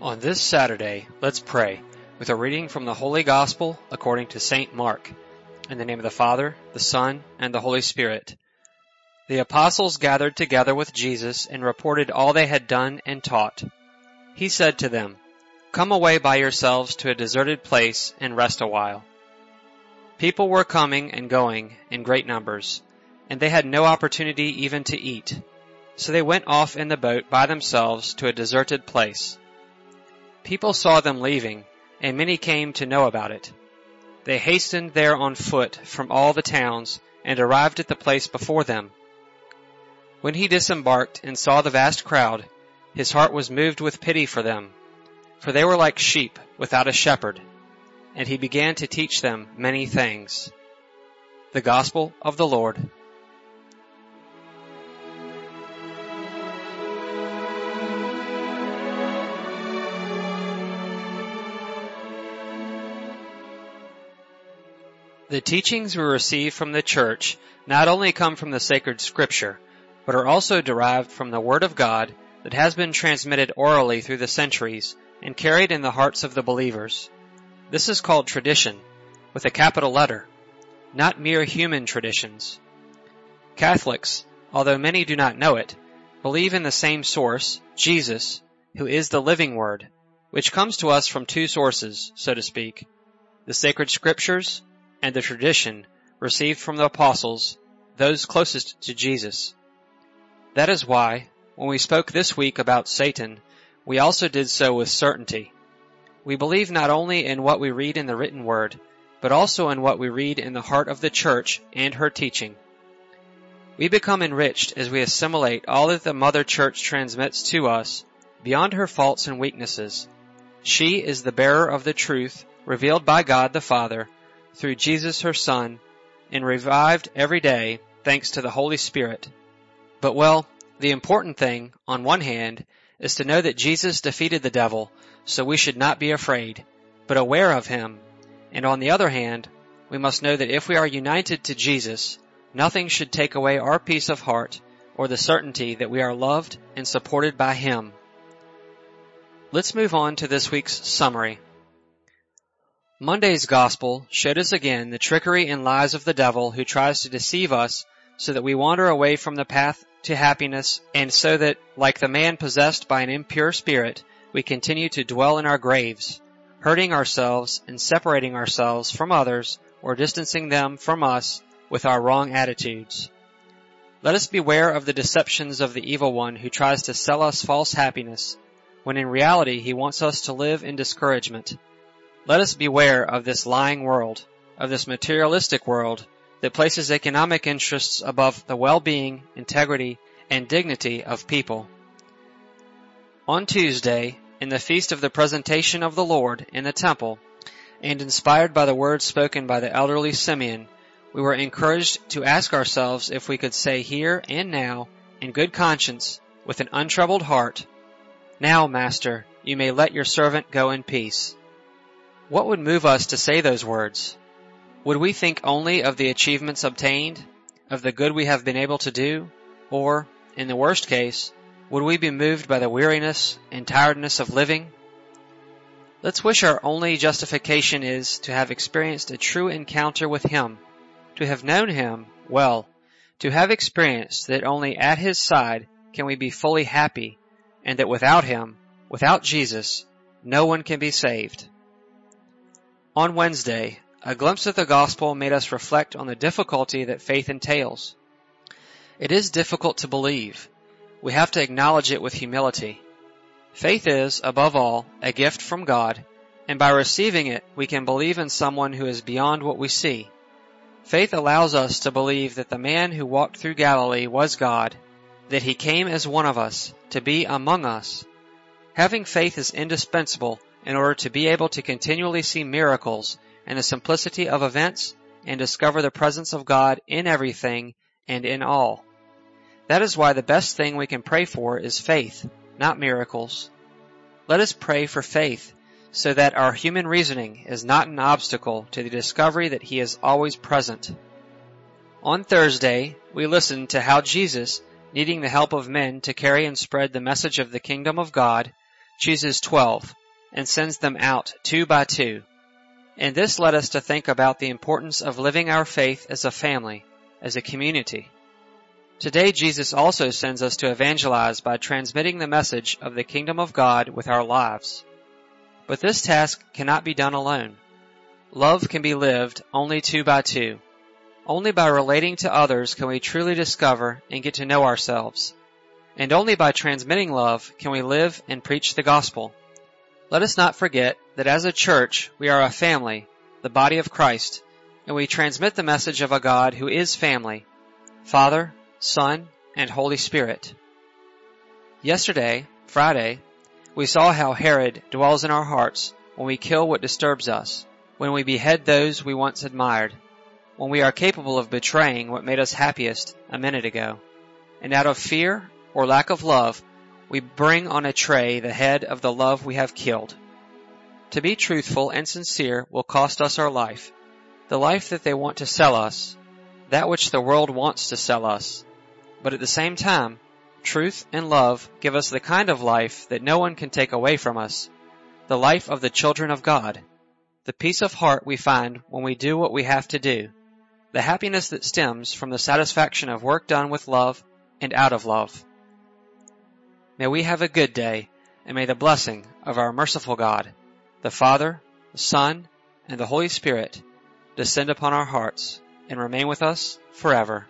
On this Saturday, let's pray with a reading from the Holy Gospel according to St. Mark. In the name of the Father, the Son, and the Holy Spirit. The apostles gathered together with Jesus and reported all they had done and taught. He said to them, Come away by yourselves to a deserted place and rest a while. People were coming and going in great numbers, and they had no opportunity even to eat. So they went off in the boat by themselves to a deserted place. People saw them leaving, and many came to know about it. They hastened there on foot from all the towns and arrived at the place before them. When he disembarked and saw the vast crowd, his heart was moved with pity for them, for they were like sheep without a shepherd, and he began to teach them many things. The Gospel of the Lord. The teachings we receive from the Church not only come from the sacred scripture, but are also derived from the Word of God that has been transmitted orally through the centuries and carried in the hearts of the believers. This is called tradition, with a capital letter, not mere human traditions. Catholics, although many do not know it, believe in the same source, Jesus, who is the living Word, which comes to us from two sources, so to speak, the sacred scriptures and the tradition received from the apostles, those closest to Jesus. That is why, when we spoke this week about Satan, we also did so with certainty. We believe not only in what we read in the written word, but also in what we read in the heart of the church and her teaching. We become enriched as we assimilate all that the Mother Church transmits to us beyond her faults and weaknesses. She is the bearer of the truth revealed by God the Father through Jesus her Son, and revived every day thanks to the Holy Spirit. But well, the important thing, on one hand, is to know that Jesus defeated the devil, so we should not be afraid, but aware of him. And on the other hand, we must know that if we are united to Jesus, nothing should take away our peace of heart or the certainty that we are loved and supported by him. Let's move on to this week's summary. Monday's gospel showed us again the trickery and lies of the devil who tries to deceive us so that we wander away from the path to happiness and so that, like the man possessed by an impure spirit, we continue to dwell in our graves, hurting ourselves and separating ourselves from others or distancing them from us with our wrong attitudes. Let us beware of the deceptions of the evil one who tries to sell us false happiness, when in reality he wants us to live in discouragement. Let us beware of this lying world, of this materialistic world that places economic interests above the well-being, integrity, and dignity of people. On Tuesday, in the feast of the presentation of the Lord in the temple, and inspired by the words spoken by the elderly Simeon, we were encouraged to ask ourselves if we could say here and now, in good conscience, with an untroubled heart, Now, Master, you may let your servant go in peace. What would move us to say those words? Would we think only of the achievements obtained, of the good we have been able to do, or, in the worst case, would we be moved by the weariness and tiredness of living? Let's wish our only justification is to have experienced a true encounter with Him, to have known Him well, to have experienced that only at His side can we be fully happy, and that without Him, without Jesus, no one can be saved. On Wednesday, a glimpse of the gospel made us reflect on the difficulty that faith entails. It is difficult to believe. We have to acknowledge it with humility. Faith is, above all, a gift from God, and by receiving it, we can believe in someone who is beyond what we see. Faith allows us to believe that the man who walked through Galilee was God, that he came as one of us, to be among us. Having faith is indispensable in order to be able to continually see miracles and the simplicity of events and discover the presence of God in everything and in all. That is why the best thing we can pray for is faith, not miracles. Let us pray for faith so that our human reasoning is not an obstacle to the discovery that He is always present. On Thursday, we listened to how Jesus, needing the help of men to carry and spread the message of the kingdom of God, chooses twelve and sends them out two by two. And this led us to think about the importance of living our faith as a family, as a community. Today Jesus also sends us to evangelize by transmitting the message of the kingdom of God with our lives. But this task cannot be done alone. Love can be lived only two by two. Only by relating to others can we truly discover and get to know ourselves. And only by transmitting love can we live and preach the gospel. Let us not forget that as a church, we are a family, the body of Christ, and we transmit the message of a God who is family, Father, Son, and Holy Spirit. Yesterday, Friday, we saw how Herod dwells in our hearts when we kill what disturbs us, when we behead those we once admired, when we are capable of betraying what made us happiest a minute ago, and out of fear or lack of love, we bring on a tray the head of the love we have killed. To be truthful and sincere will cost us our life, the life that they want to sell us, that which the world wants to sell us. But at the same time, truth and love give us the kind of life that no one can take away from us, the life of the children of God, the peace of heart we find when we do what we have to do, the happiness that stems from the satisfaction of work done with love and out of love. May we have a good day, and may the blessing of our merciful God, the Father, the Son, and the Holy Spirit descend upon our hearts and remain with us forever.